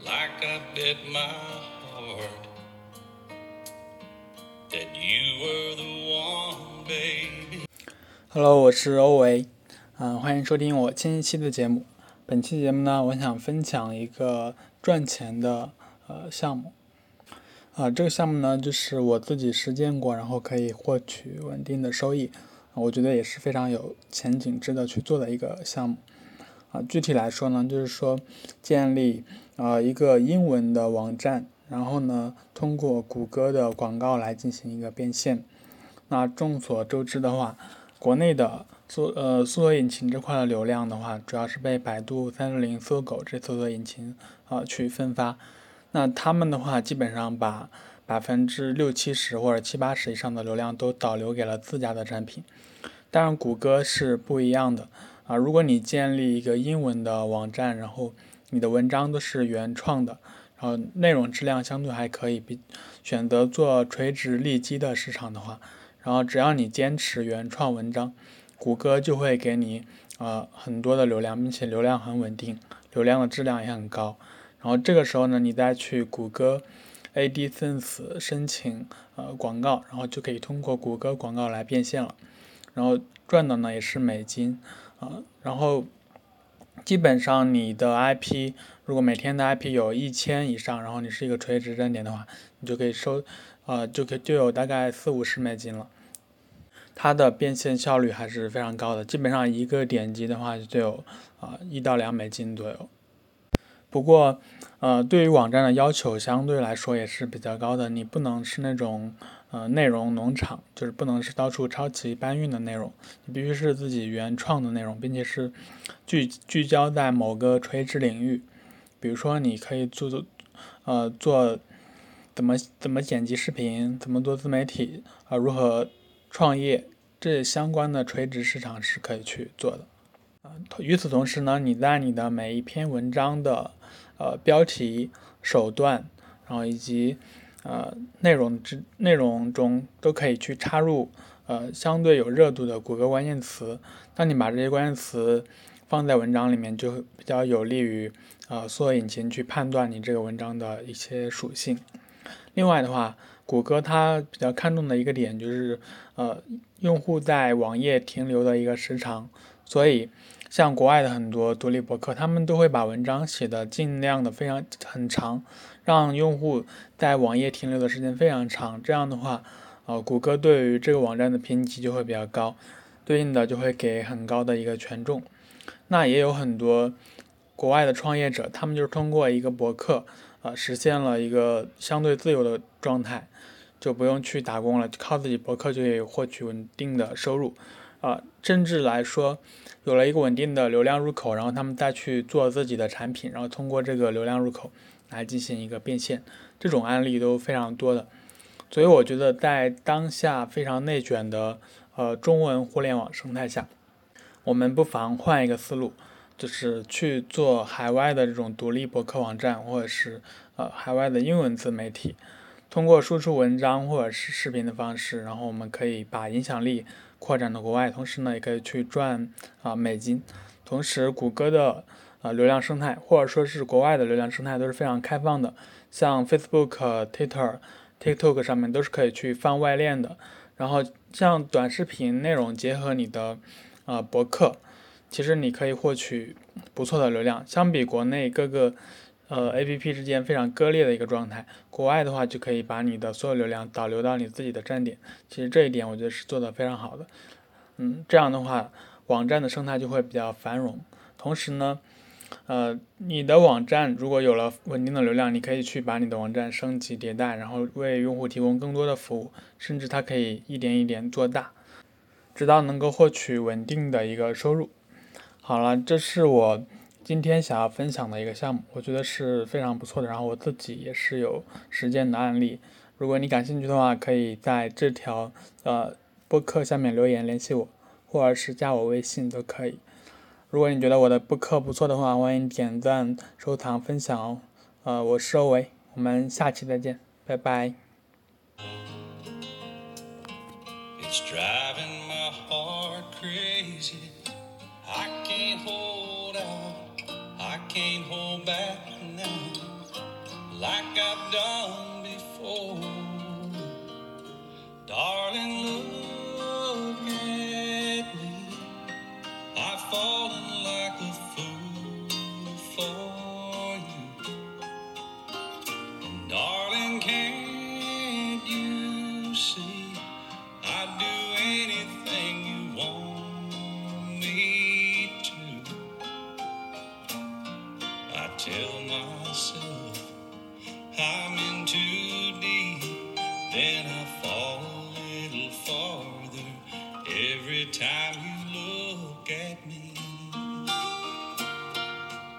like I bit my heart that you were the one, baby. Hello，我是欧维，嗯，欢迎收听我新一期的节目。本期节目呢，我想分享一个赚钱的呃项目，啊，这个项目呢，就是我自己实践过，然后可以获取稳定的收益，我觉得也是非常有前景、值得去做的一个项目。啊，具体来说呢，就是说建立呃一个英文的网站，然后呢，通过谷歌的广告来进行一个变现。那众所周知的话，国内的搜呃搜索引擎这块的流量的话，主要是被百度、三六零、搜狗这搜索引擎啊去分发。那他们的话，基本上把百分之六七十或者七八十以上的流量都导流给了自家的产品。当然，谷歌是不一样的。啊，如果你建立一个英文的网站，然后你的文章都是原创的，然后内容质量相对还可以，比选择做垂直利基的市场的话，然后只要你坚持原创文章，谷歌就会给你呃很多的流量，并且流量很稳定，流量的质量也很高。然后这个时候呢，你再去谷歌 AdSense 申请呃广告，然后就可以通过谷歌广告来变现了，然后赚的呢也是美金。啊，然后基本上你的 IP 如果每天的 IP 有一千以上，然后你是一个垂直站点的话，你就可以收，呃，就可就有大概四五十美金了。它的变现效率还是非常高的，基本上一个点击的话就有啊一到两美金左右。不过，呃，对于网站的要求相对来说也是比较高的，你不能是那种。呃，内容农场就是不能是到处抄袭搬运的内容，你必须是自己原创的内容，并且是聚聚焦在某个垂直领域。比如说，你可以做做，呃，做怎么怎么剪辑视频，怎么做自媒体，啊，如何创业，这相关的垂直市场是可以去做的。啊，与此同时呢，你在你的每一篇文章的呃标题、手段，然后以及呃，内容之内容中都可以去插入呃相对有热度的谷歌关键词。当你把这些关键词放在文章里面，就比较有利于呃搜索引擎去判断你这个文章的一些属性。另外的话，谷歌它比较看重的一个点就是呃用户在网页停留的一个时长，所以。像国外的很多独立博客，他们都会把文章写的尽量的非常很长，让用户在网页停留的时间非常长。这样的话，呃，谷歌对于这个网站的评级就会比较高，对应的就会给很高的一个权重。那也有很多国外的创业者，他们就是通过一个博客，呃，实现了一个相对自由的状态，就不用去打工了，靠自己博客就可以获取稳定的收入。啊，甚至来说，有了一个稳定的流量入口，然后他们再去做自己的产品，然后通过这个流量入口来进行一个变现，这种案例都非常多的。所以我觉得，在当下非常内卷的呃中文互联网生态下，我们不妨换一个思路，就是去做海外的这种独立博客网站，或者是呃海外的英文自媒体，通过输出文章或者是视频的方式，然后我们可以把影响力。扩展到国外，同时呢，也可以去赚啊美金。同时，谷歌的啊流量生态，或者说是国外的流量生态都是非常开放的。像 Facebook、Twitter、TikTok 上面都是可以去放外链的。然后，像短视频内容结合你的啊博客，其实你可以获取不错的流量。相比国内各个。呃，A P P 之间非常割裂的一个状态。国外的话，就可以把你的所有流量导流到你自己的站点。其实这一点我觉得是做的非常好的。嗯，这样的话，网站的生态就会比较繁荣。同时呢，呃，你的网站如果有了稳定的流量，你可以去把你的网站升级迭代，然后为用户提供更多的服务，甚至它可以一点一点做大，直到能够获取稳定的一个收入。好了，这是我。今天想要分享的一个项目，我觉得是非常不错的。然后我自己也是有实践的案例。如果你感兴趣的话，可以在这条呃播客下面留言联系我，或者是加我微信都可以。如果你觉得我的播客不错的话，欢迎点赞、收藏、分享哦。呃，我是欧维，我们下期再见，拜拜。It's driving my heart crazy. can't hold back now, like I've done before. Darling, look at me. I've fallen like